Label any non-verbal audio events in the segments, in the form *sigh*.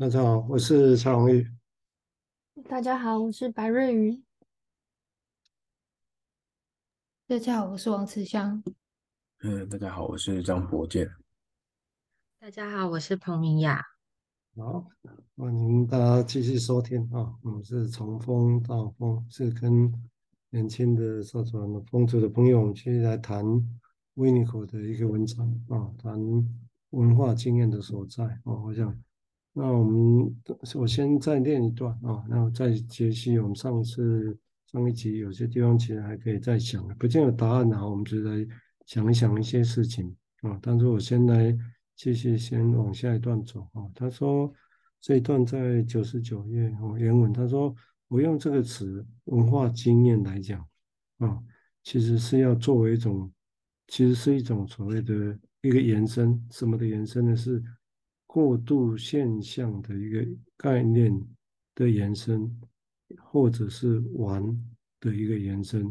大家好，我是蔡荣玉。大家好，我是白瑞瑜。大家好，我是王慈香。嗯，大家好，我是张博健。大家好，我是彭明雅。好，欢迎大家继续收听啊，我们是从风到风，是跟年轻的社团的风族的朋友，我们继续来谈维尼口的一个文章啊，谈文化经验的所在啊。我想，那我们我先再念一段啊，然后再解析我们上次。上一集有些地方其实还可以再想，不见有答案啊，我们就来想一想一些事情啊。但是我先来继续先往下一段走啊。他说这一段在九十九页哦，原文他说我用这个词文化经验来讲啊，其实是要作为一种，其实是一种所谓的一个延伸，什么的延伸呢？是过渡现象的一个概念的延伸。或者是玩的一个延伸，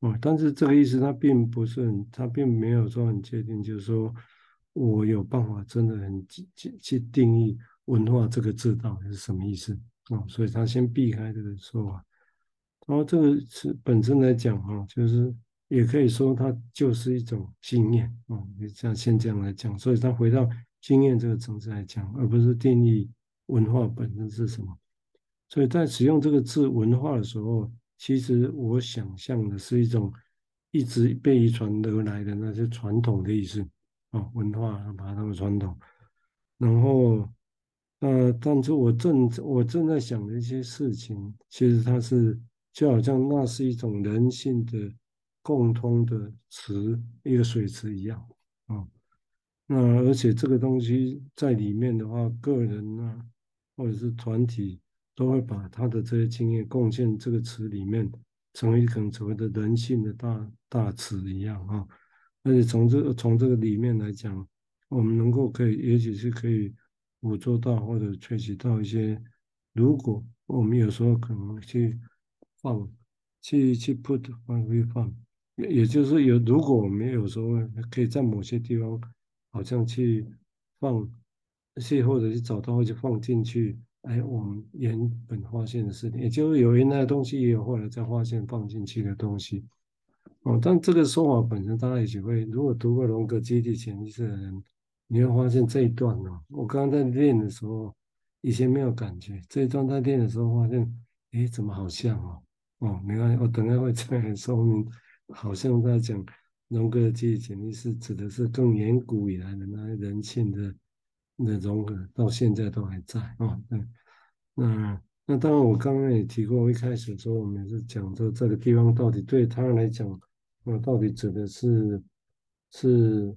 啊，但是这个意思它并不是很，它并没有说很确定，就是说我有办法真的很去去定义文化这个字到底是什么意思啊，所以他先避开这个说法。然后这个词本身来讲啊，就是也可以说它就是一种经验啊，你这样先这样来讲，所以他回到经验这个层次来讲，而不是定义文化本身是什么。所以在使用这个字“文化”的时候，其实我想象的是一种一直被遗传而来的那些传统的意思啊，文化把它当传统。然后，呃，但是我正我正在想的一些事情，其实它是就好像那是一种人性的共通的词，一个水池一样。那而且这个东西在里面的话，个人啊，或者是团体。都会把他的这些经验贡献这个词里面，成为可能所谓的人性的大大词一样啊。而且从这从这个里面来讲，我们能够可以，也许是可以捕捉到或者萃取到一些，如果我们有时候可能去放，去去 put 放会放，也就是有如果我们有时候可以在某些地方好像去放，去或者是找到或者放进去。哎，我们原本发现的事情，也就是有原来的东西，也有后来再发现放进去的东西。哦，但这个说法本身，大家也许会，如果读过荣格集体潜意识的人，你会发现这一段呢、哦。我刚刚在练的时候，以前没有感觉，这一段在练的时候发现，哎，怎么好像哦？哦，没关系，我等下会再来说明。好像在讲荣格集体潜意识指的是更远古以来的那些人性的。的融合到现在都还在啊，对，那那当然，我刚刚也提过，一开始说我们是讲说这个地方到底对他来讲，那到底指的是是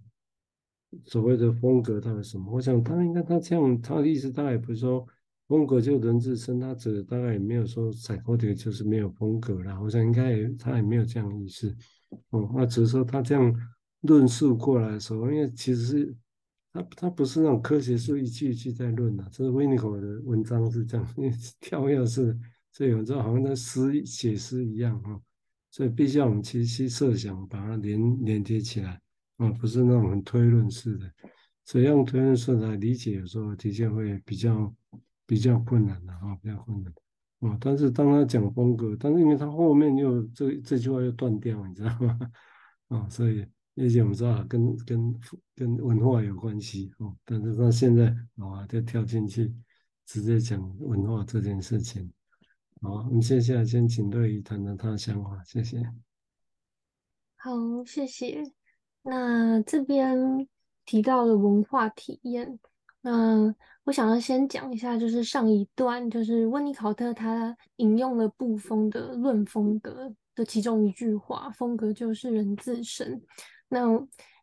所谓的风格，它是什么？我想他应该他这样，他的意思大概也不是说风格就人自身，他指的大概也没有说采购的就是没有风格啦。我想应该也他也没有这样的意思，哦，那只是说他这样论述过来的时候，因为其实是。他他不是那种科学书一句一句在论的，这是维尼口的文章是这样，因为 *laughs* 跳跃式，所以有时候好像在诗写诗一样啊，所以必须要我们去去设想，把它连连接起来啊，不是那种推论式的，所以用推论式来理解，有时候的确会比较比较困难的啊，比较困难啊。但是当他讲风格，但是因为他后面又这这句话又断掉，你知道吗？*laughs* 啊，所以。而且我们知道跟跟跟文化有关系哦，但是他现在啊就跳进去直接讲文化这件事情。好，我们接下先请瑞瑜谈谈他的想法，谢谢。好，谢谢。那这边提到了文化体验，那我想要先讲一下，就是上一段就是温尼考特他引用了布风的论风格的其中一句话：风格就是人自身。那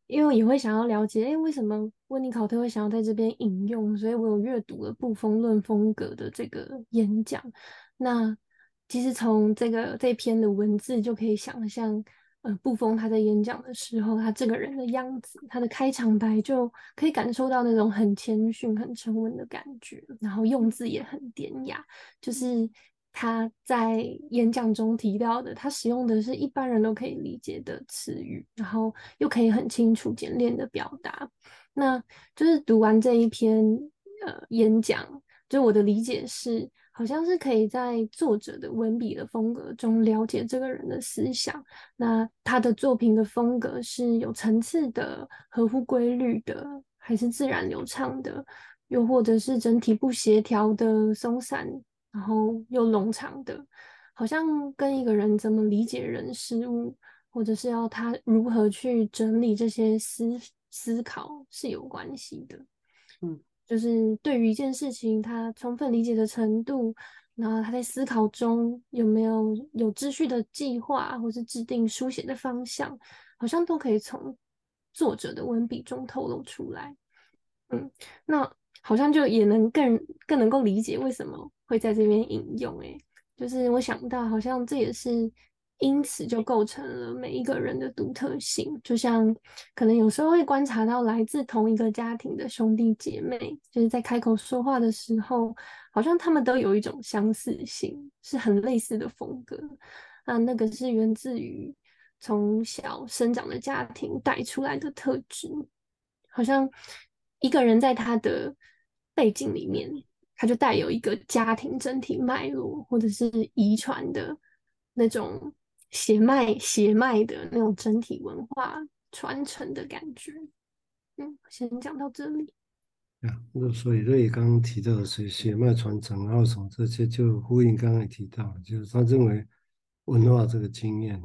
因为也会想要了解，哎，为什么温尼考特会想要在这边引用？所以我有阅读了布风论风格的这个演讲。那其实从这个这篇的文字就可以想象，呃，布冯他在演讲的时候，他这个人的样子，他的开场白就可以感受到那种很谦逊、很沉稳的感觉，然后用字也很典雅，就是。他在演讲中提到的，他使用的是一般人都可以理解的词语，然后又可以很清楚简练的表达。那就是读完这一篇呃演讲，就我的理解是，好像是可以在作者的文笔的风格中了解这个人的思想。那他的作品的风格是有层次的、合乎规律的，还是自然流畅的？又或者是整体不协调的、松散，然后又冗长的？好像跟一个人怎么理解人事物，或者是要他如何去整理这些思思考是有关系的。嗯。就是对于一件事情，他充分理解的程度，然后他在思考中有没有有秩序的计划，或是制定书写的方向，好像都可以从作者的文笔中透露出来。嗯，那好像就也能更更能够理解为什么会在这边引用。诶，就是我想到，好像这也是。因此就构成了每一个人的独特性，就像可能有时候会观察到来自同一个家庭的兄弟姐妹，就是在开口说话的时候，好像他们都有一种相似性，是很类似的风格。那那个是源自于从小生长的家庭带出来的特质，好像一个人在他的背景里面，他就带有一个家庭整体脉络，或者是遗传的那种。血脉血脉的那种整体文化传承的感觉，嗯，先讲到这里。啊，那所以瑞刚刚提到的是血脉传承，然后从这些就呼应刚刚提到，就是他认为文化这个经验，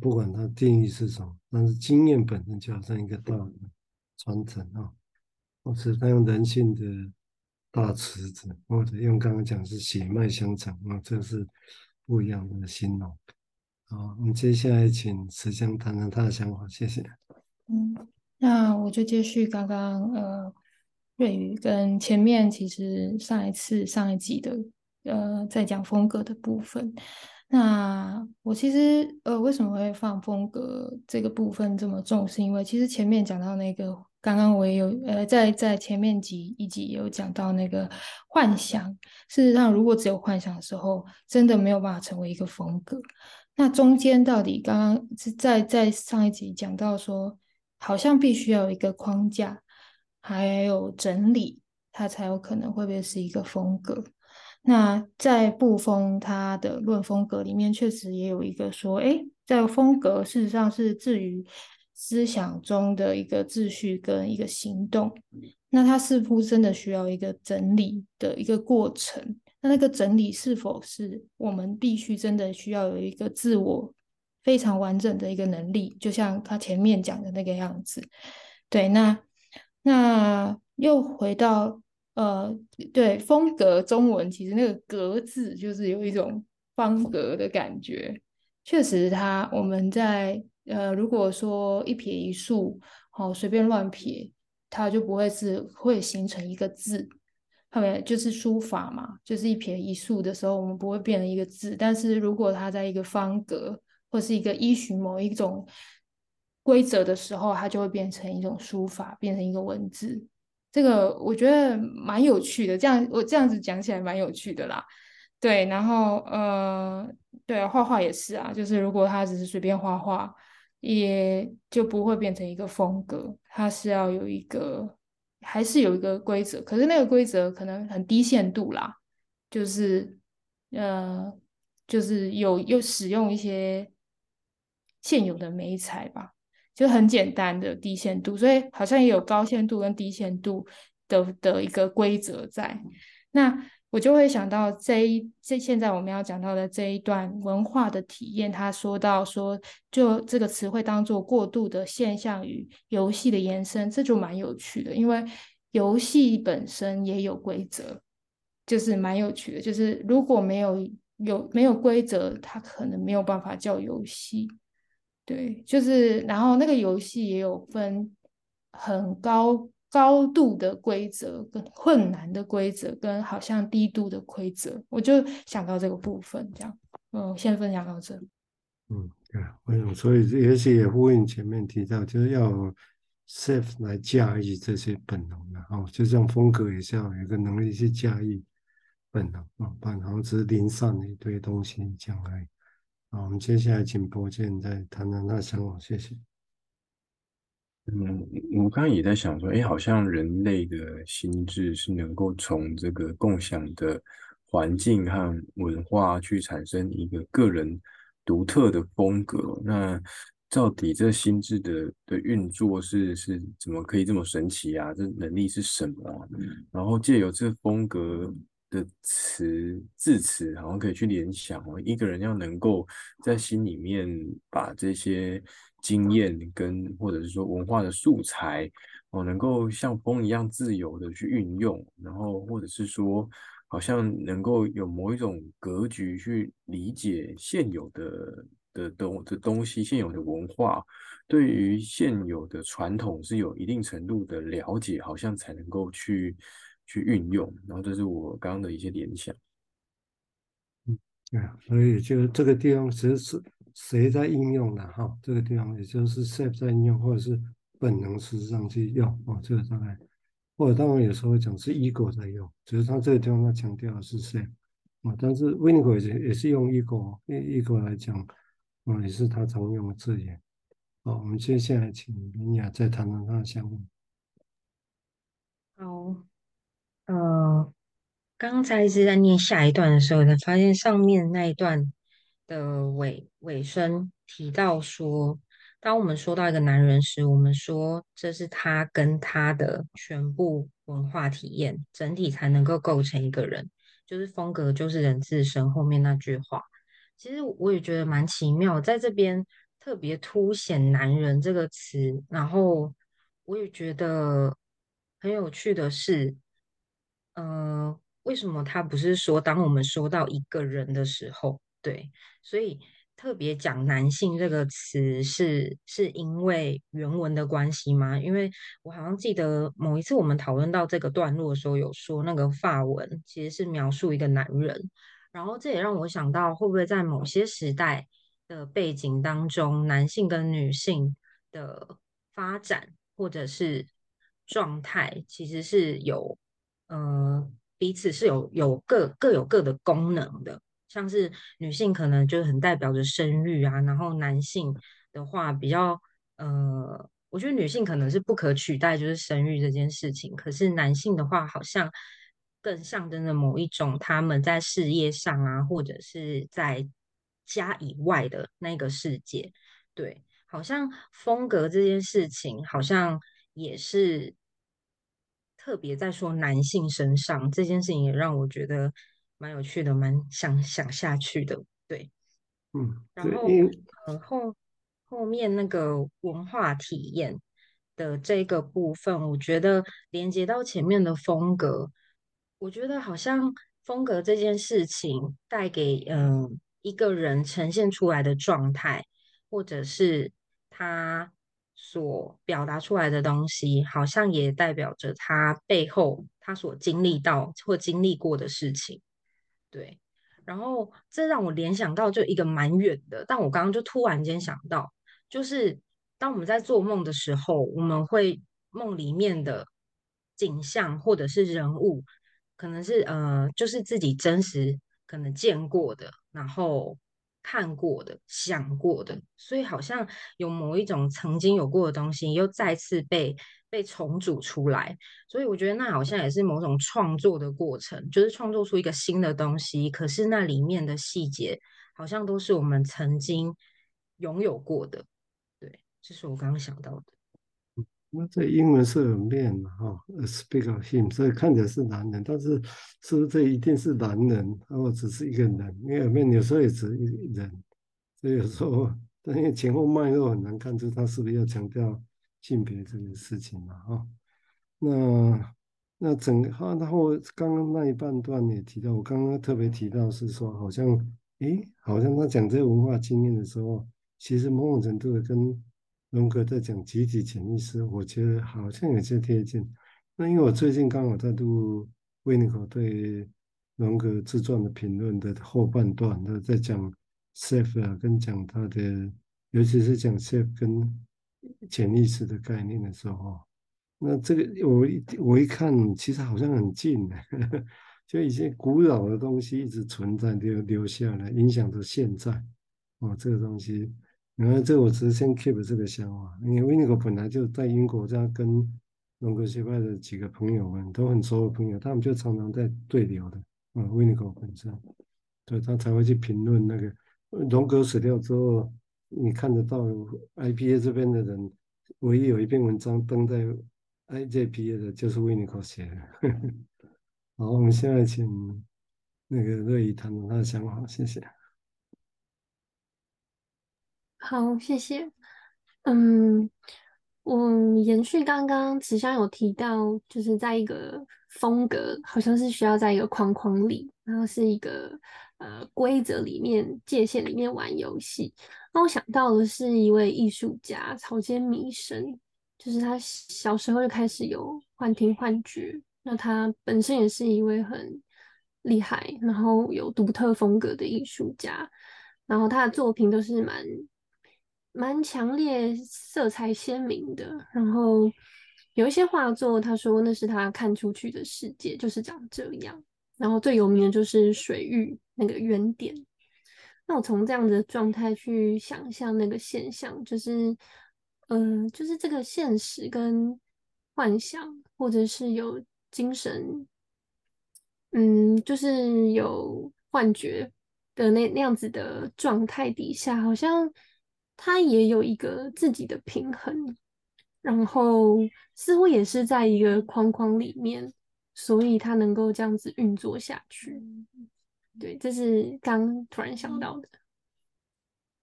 不管它定义是什么，但是经验本身就好像一个大的传承啊，或是他用人性的大池子，或者用刚刚讲是血脉相承啊，这是不一样的形容。好，我们接下来请慈香谈谈他的想法，谢谢。嗯，那我就接续刚刚呃瑞宇跟前面其实上一次上一集的呃在讲风格的部分。那我其实呃为什么会放风格这个部分这么重，是因为其实前面讲到那个，刚刚我也有呃在在前面几一集有讲到那个幻想。事实上，如果只有幻想的时候，真的没有办法成为一个风格。那中间到底刚刚是在在上一集讲到说，好像必须要有一个框架，还有整理，它才有可能会不会是一个风格。那在布风他的论风格里面，确实也有一个说，哎，在风格事实上是置于思想中的一个秩序跟一个行动，那它似乎真的需要一个整理的一个过程。那那个整理是否是我们必须真的需要有一个自我非常完整的一个能力？就像他前面讲的那个样子。对，那那又回到呃，对，风格中文其实那个格字就是有一种方格的感觉。确实它，我们在呃，如果说一撇一竖，好、哦、随便乱撇，它就不会是会形成一个字。后面就是书法嘛，就是一撇一竖的时候，我们不会变成一个字。但是如果它在一个方格或是一个依循某一种规则的时候，它就会变成一种书法，变成一个文字。这个我觉得蛮有趣的，这样我这样子讲起来蛮有趣的啦。对，然后呃，对，画画也是啊，就是如果他只是随便画画，也就不会变成一个风格，它是要有一个。还是有一个规则，可是那个规则可能很低限度啦，就是呃，就是有又使用一些现有的媒材吧，就很简单的低限度，所以好像也有高限度跟低限度的的一个规则在。那我就会想到这一这现在我们要讲到的这一段文化的体验，他说到说，就这个词汇当做过渡的现象与游戏的延伸，这就蛮有趣的，因为游戏本身也有规则，就是蛮有趣的。就是如果没有有没有规则，它可能没有办法叫游戏。对，就是然后那个游戏也有分很高。高度的规则跟困难的规则跟好像低度的规则，我就想到这个部分，这样，嗯，先分享到这。嗯，对，我想，所以也许也呼应前面提到，就是要 self 来驾驭这些本能的哦，就像风格也是要有一个能力去驾驭本能啊，不然好像只是零散的一堆东西讲而已。好，我们接下来请博建再谈谈他的想法，谢谢。嗯，我刚刚也在想说，哎，好像人类的心智是能够从这个共享的环境和文化去产生一个个人独特的风格。那到底这心智的的运作是是怎么可以这么神奇啊？这能力是什么啊？然后借由这风格的词字词，好像可以去联想哦，一个人要能够在心里面把这些经验跟或者是说文化的素材哦，能够像风一样自由的去运用，然后或者是说，好像能够有某一种格局去理解现有的。的东的东西，现有的文化，对于现有的传统是有一定程度的了解，好像才能够去去运用。然后这是我刚刚的一些联想。嗯，对啊，所以就这个地方，其实是谁在应用的哈？这个地方也就是 self 在应用，或者是本能实际上去用哦。这个大概，或者当然有时候会讲是 ego 在用，只是他这个地方他强调的是 self 啊，但是 Winnicott 也是用 ego，ego 来讲。哦，也是他常用的字眼。好，我们接下来请明雅再谈谈他的项目。好，呃，刚才是在念下一段的时候，才发现上面那一段的尾尾声提到说，当我们说到一个男人时，我们说这是他跟他的全部文化体验整体才能够构成一个人，就是风格就是人自身后面那句话。其实我也觉得蛮奇妙，在这边特别凸显“男人”这个词，然后我也觉得很有趣的是，呃，为什么他不是说当我们说到一个人的时候，对，所以特别讲“男性”这个词是是因为原文的关系吗？因为我好像记得某一次我们讨论到这个段落的时候，有说那个法文其实是描述一个男人。然后这也让我想到，会不会在某些时代的背景当中，男性跟女性的发展或者是状态，其实是有呃彼此是有有各各有各的功能的。像是女性可能就很代表着生育啊，然后男性的话比较呃，我觉得女性可能是不可取代，就是生育这件事情。可是男性的话，好像。更象征着某一种他们在事业上啊，或者是在家以外的那个世界，对，好像风格这件事情，好像也是特别在说男性身上这件事情，也让我觉得蛮有趣的，蛮想想下去的，对，嗯，然后呃后后面那个文化体验的这个部分，我觉得连接到前面的风格。我觉得好像风格这件事情带给嗯、呃、一个人呈现出来的状态，或者是他所表达出来的东西，好像也代表着他背后他所经历到或经历过的事情。对，然后这让我联想到就一个蛮远的，但我刚刚就突然间想到，就是当我们在做梦的时候，我们会梦里面的景象或者是人物。可能是呃，就是自己真实可能见过的，然后看过的、想过的，所以好像有某一种曾经有过的东西，又再次被被重组出来。所以我觉得那好像也是某种创作的过程，就是创作出一个新的东西。可是那里面的细节，好像都是我们曾经拥有过的。对，这是我刚刚想到的。那这英文是 a man 哈，speak of him，所以看起来是男人，但是是不是这一定是男人，或只是一个人？因为有时候也只一人，所以有时候，但因为前后脉络很难看出他是不是要强调性别这个事情嘛，哈。那那整个哈，然后刚刚那一半段也提到，我刚刚特别提到是说，好像，诶，好像他讲这个文化经验的时候，其实某种程度的跟。荣格在讲集体潜意识，我觉得好像有些贴近。那因为我最近刚好在读维尼口对荣格自传的评论的后半段，他在讲 self 啊，跟讲他的，尤其是讲 Sef 跟潜意识的概念的时候，那这个我一我一看，其实好像很近，*laughs* 就一些古老的东西一直存在，留留下来，影响着现在。哦，这个东西。然后这我只是先 keep 这个想法，因为 Winnie 本来就在英国，这样跟荣格学派的几个朋友们都很熟的朋友，他们就常常在对流的。嗯，Winnie 本身，对他才会去评论那个荣格死掉之后，你看得到 IPA 这边的人，唯一有一篇文章登在 IJPA 的，就是 Winnicott 写的。*laughs* 好，我们现在请那个瑞怡谈谈他的想法，谢谢。好，谢谢。嗯，我延续刚刚慈香有提到，就是在一个风格，好像是需要在一个框框里，然后是一个呃规则里面、界限里面玩游戏。那我想到的是一位艺术家草间弥生，就是他小时候就开始有幻听幻觉。那他本身也是一位很厉害，然后有独特风格的艺术家，然后他的作品都是蛮。蛮强烈、色彩鲜明的，然后有一些画作，他说那是他看出去的世界，就是长这样。然后最有名的就是水域那个原点。那我从这样的状态去想象那个现象，就是，嗯、呃，就是这个现实跟幻想，或者是有精神，嗯，就是有幻觉的那那样子的状态底下，好像。他也有一个自己的平衡，然后似乎也是在一个框框里面，所以他能够这样子运作下去。对，这是刚突然想到的。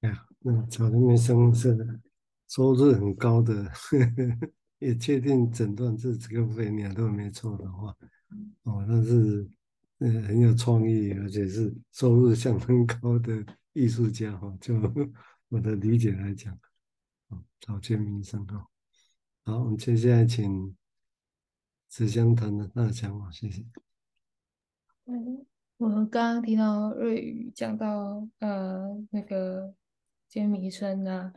哎呀，那草间弥生是收入很高的，呵 *laughs* 呵也确定诊断是这个肺炎都没错的话，哦，那是呃很有创意，而且是收入相当高的艺术家哈，就。*laughs* 我的理解来讲，哦，草间弥生哈，好，我们接下来请慈香谈的那想法，谢谢。嗯，我刚刚听到瑞宇讲到呃那个间弥生啊，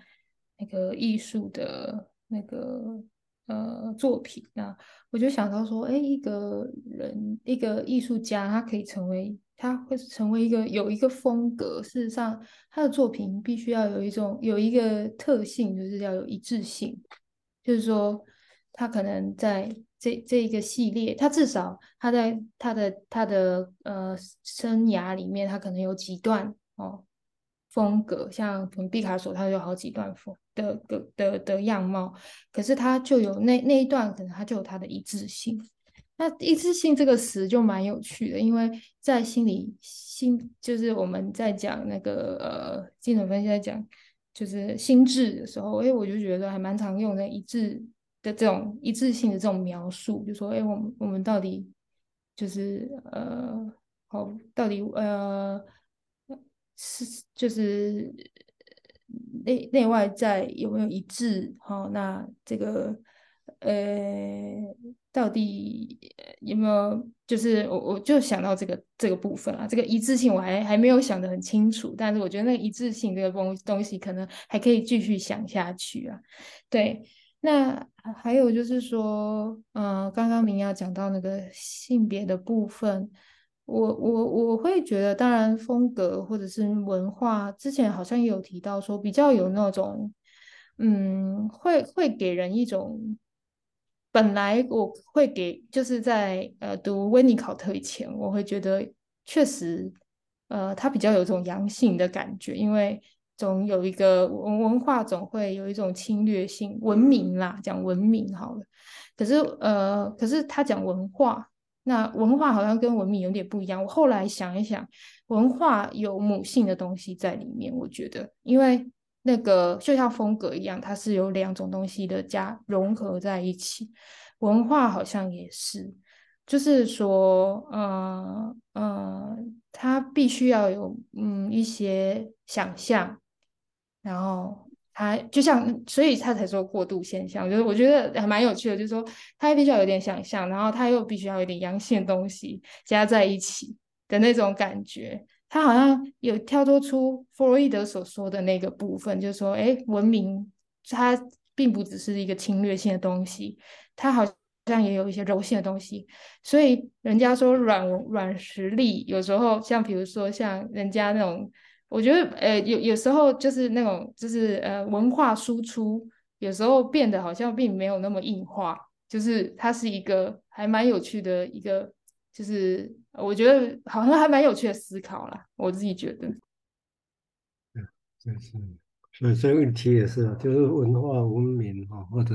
那个艺术的那个呃作品啊，我就想到说，哎，一个人一个艺术家，他可以成为。他会成为一个有一个风格，事实上，他的作品必须要有一种有一个特性，就是要有一致性。就是说，他可能在这这一个系列，他至少他在他的他的呃生涯里面，他可能有几段哦风格，像从毕卡索，他有好几段风的的的的样貌，可是他就有那那一段，可能他就有他的一致性。那一致性这个词就蛮有趣的，因为在心理心就是我们在讲那个呃精神分析在讲就是心智的时候，哎，我就觉得还蛮常用的一致的这种一致性的这种描述，就说哎，我们我们到底就是呃好，到底呃是就是内内外在有没有一致？好，那这个。呃，到底有没有？就是我我就想到这个这个部分啊，这个一致性我还还没有想得很清楚，但是我觉得那个一致性这个东东西可能还可以继续想下去啊。对，那还有就是说，嗯、呃，刚刚明雅讲到那个性别的部分，我我我会觉得，当然风格或者是文化，之前好像也有提到说，比较有那种，嗯，会会给人一种。本来我会给，就是在呃读温尼考特以前，我会觉得确实，呃，他比较有种阳性的感觉，因为总有一个文文化总会有一种侵略性，文明啦，讲文明好了。可是呃，可是他讲文化，那文化好像跟文明有点不一样。我后来想一想，文化有母性的东西在里面，我觉得，因为。那个就像风格一样，它是有两种东西的加融合在一起。文化好像也是，就是说，嗯嗯，它必须要有嗯一些想象，然后他就像，所以他才说过度现象。就是我觉得还蛮有趣的，就是说他必须要有点想象，然后他又必须要有点阳性的东西加在一起的那种感觉。他好像有跳脱出弗洛伊德所说的那个部分，就是说，哎，文明它并不只是一个侵略性的东西，它好像也有一些柔性的东西。所以人家说软软实力，有时候像比如说像人家那种我觉得呃有有时候就是那种就是呃文化输出有时候变得好像并没有那么硬化，就是它是一个还蛮有趣的一个，就是我觉得好像还蛮有趣的思考啦，我自己觉得。*laughs* 对，就是，所以这个问题也是啊，就是文化文明啊，或者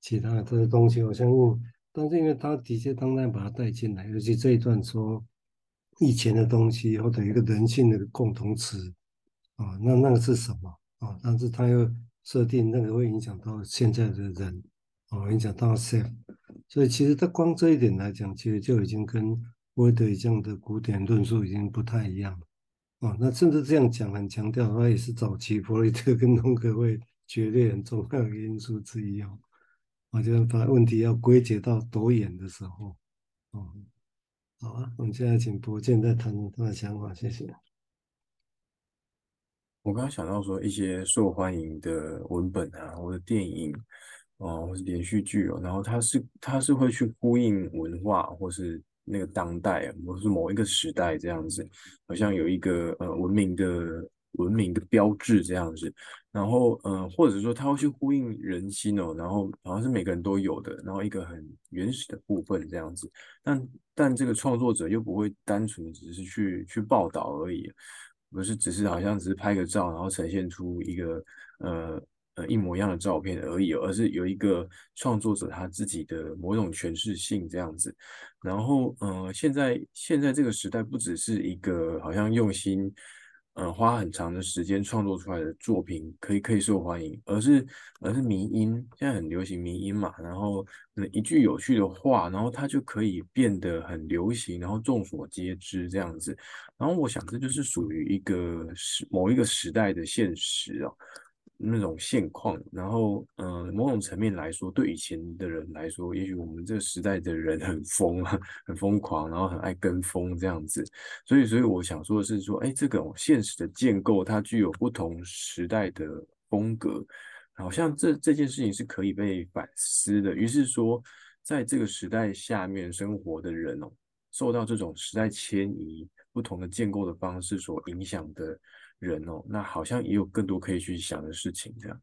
其他的这些东西，我相信，但是因为他的确当然把它带进来，尤其这一段说。以前的东西或者一个人性的共同词啊，那那个是什么啊？但是他又设定那个会影响到现在的人啊，影响到 self，所以其实他光这一点来讲，其实就已经跟威德这样的古典论述已经不太一样了啊。那甚至这样讲很强调，他也是早期弗洛伊德跟荣格会决裂很重要的因素之一哦。我就把问题要归结到多远的时候，哦。好啊，我们现在请博建再谈他的想法，谢谢。我刚刚想到说一些受欢迎的文本啊，或者电影哦，或是连续剧哦，然后它是它是会去呼应文化，或是那个当代，或是某一个时代这样子，好像有一个呃文明的。文明的标志这样子，然后嗯、呃，或者说它会去呼应人心哦，然后好像是每个人都有的，然后一个很原始的部分这样子，但但这个创作者又不会单纯只是去去报道而已，不是只是好像只是拍个照，然后呈现出一个呃呃一模一样的照片而已，而是有一个创作者他自己的某种诠释性这样子，然后嗯、呃，现在现在这个时代不只是一个好像用心。嗯，花很长的时间创作出来的作品可以可以受欢迎，而是而是迷音，现在很流行迷音嘛，然后一句有趣的话，然后它就可以变得很流行，然后众所皆知这样子。然后我想这就是属于一个时某一个时代的现实哦。那种现况，然后，嗯、某种层面来说，对以前的人来说，也许我们这个时代的人很疯啊，很疯狂，然后很爱跟风这样子，所以，所以我想说的是，说，哎，这个现实的建构，它具有不同时代的风格，好像这这件事情是可以被反思的。于是说，在这个时代下面生活的人哦，受到这种时代迁移、不同的建构的方式所影响的。人哦，那好像也有更多可以去想的事情，这样。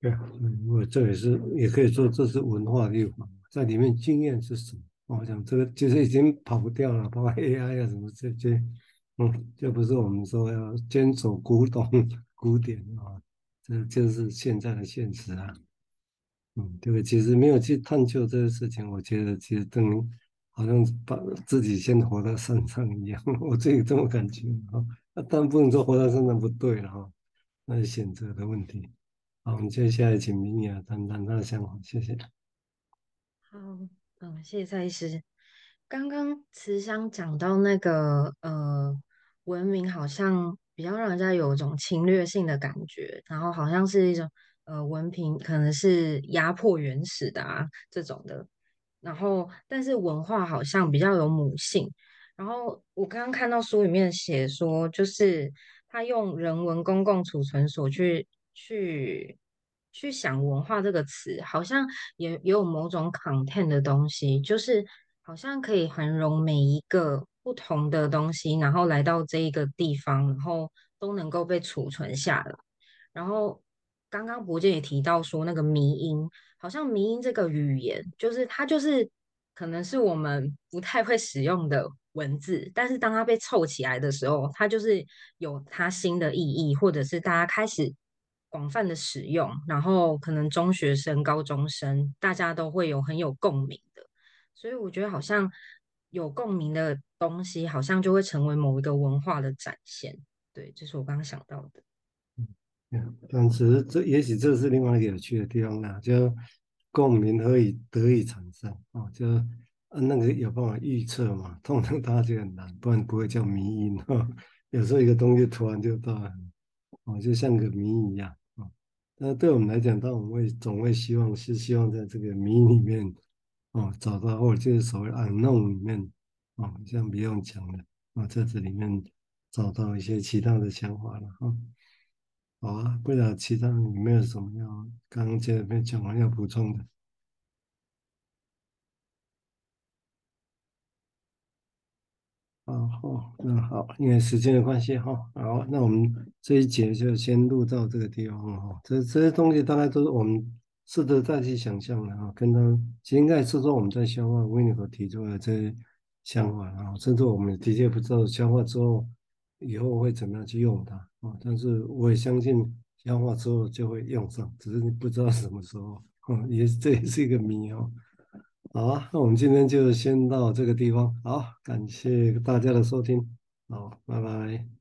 对啊，嗯，我这也是也可以说这是文化的一环，在里面经验是什么？我想这个其实已经跑不掉了，包括 AI 啊什么这些，嗯，这不是我们说要坚守古董古典啊，这就是现在的现实啊。嗯，对，其实没有去探究这个事情，我觉得其实等于好像把自己先活在山上一样，*laughs* 我自己这么感觉啊。那当然不能说活在山上不对了哈，那是选择的问题。好，我们接下来请明雅谈谈她的想法，谢谢。好，嗯，谢谢蔡医师。刚刚慈祥讲到那个呃，文明好像比较让人家有一种侵略性的感觉，然后好像是一种呃文凭可能是压迫原始的啊这种的，然后但是文化好像比较有母性。然后我刚刚看到书里面写说，就是他用人文公共储存所去去去想文化这个词，好像也也有某种 content 的东西，就是好像可以涵容每一个不同的东西，然后来到这一个地方，然后都能够被储存下来。然后刚刚博建也提到说，那个迷音，好像迷音这个语言，就是它就是可能是我们不太会使用的。文字，但是当它被凑起来的时候，它就是有它新的意义，或者是大家开始广泛的使用，然后可能中学生、高中生大家都会有很有共鸣的，所以我觉得好像有共鸣的东西，好像就会成为某一个文化的展现。对，这是我刚刚想到的。但是这也许这是另外一个有趣的地方呢，就共鸣何以得以产生啊？就那个有办法预测嘛？通常大家就很难，不然不会叫迷因哈。有时候一个东西突然就到了，哦，就像个谜一样啊。那对我们来讲，当我们会总会希望是希望在这个谜里面哦找到，或者就是所谓暗弄里面哦，像不用讲的啊，在这里面找到一些其他的想法了哈。好啊，不知道其他有没有什么要刚刚这边讲完要补充的？啊，好，那好，因为时间的关系哈，好，那我们这一节就先录到这个地方哈。这这些东西大概都是我们试着再去想象的哈，跟他其实应该是说我们在消化维尼口提出来的这些想法啊，甚至我们的确不知道消化之后以后会怎么样去用它啊。但是我也相信消化之后就会用上，只是你不知道什么时候，嗯，也这也是一个谜哦。好啊，那我们今天就先到这个地方。好，感谢大家的收听。好，拜拜。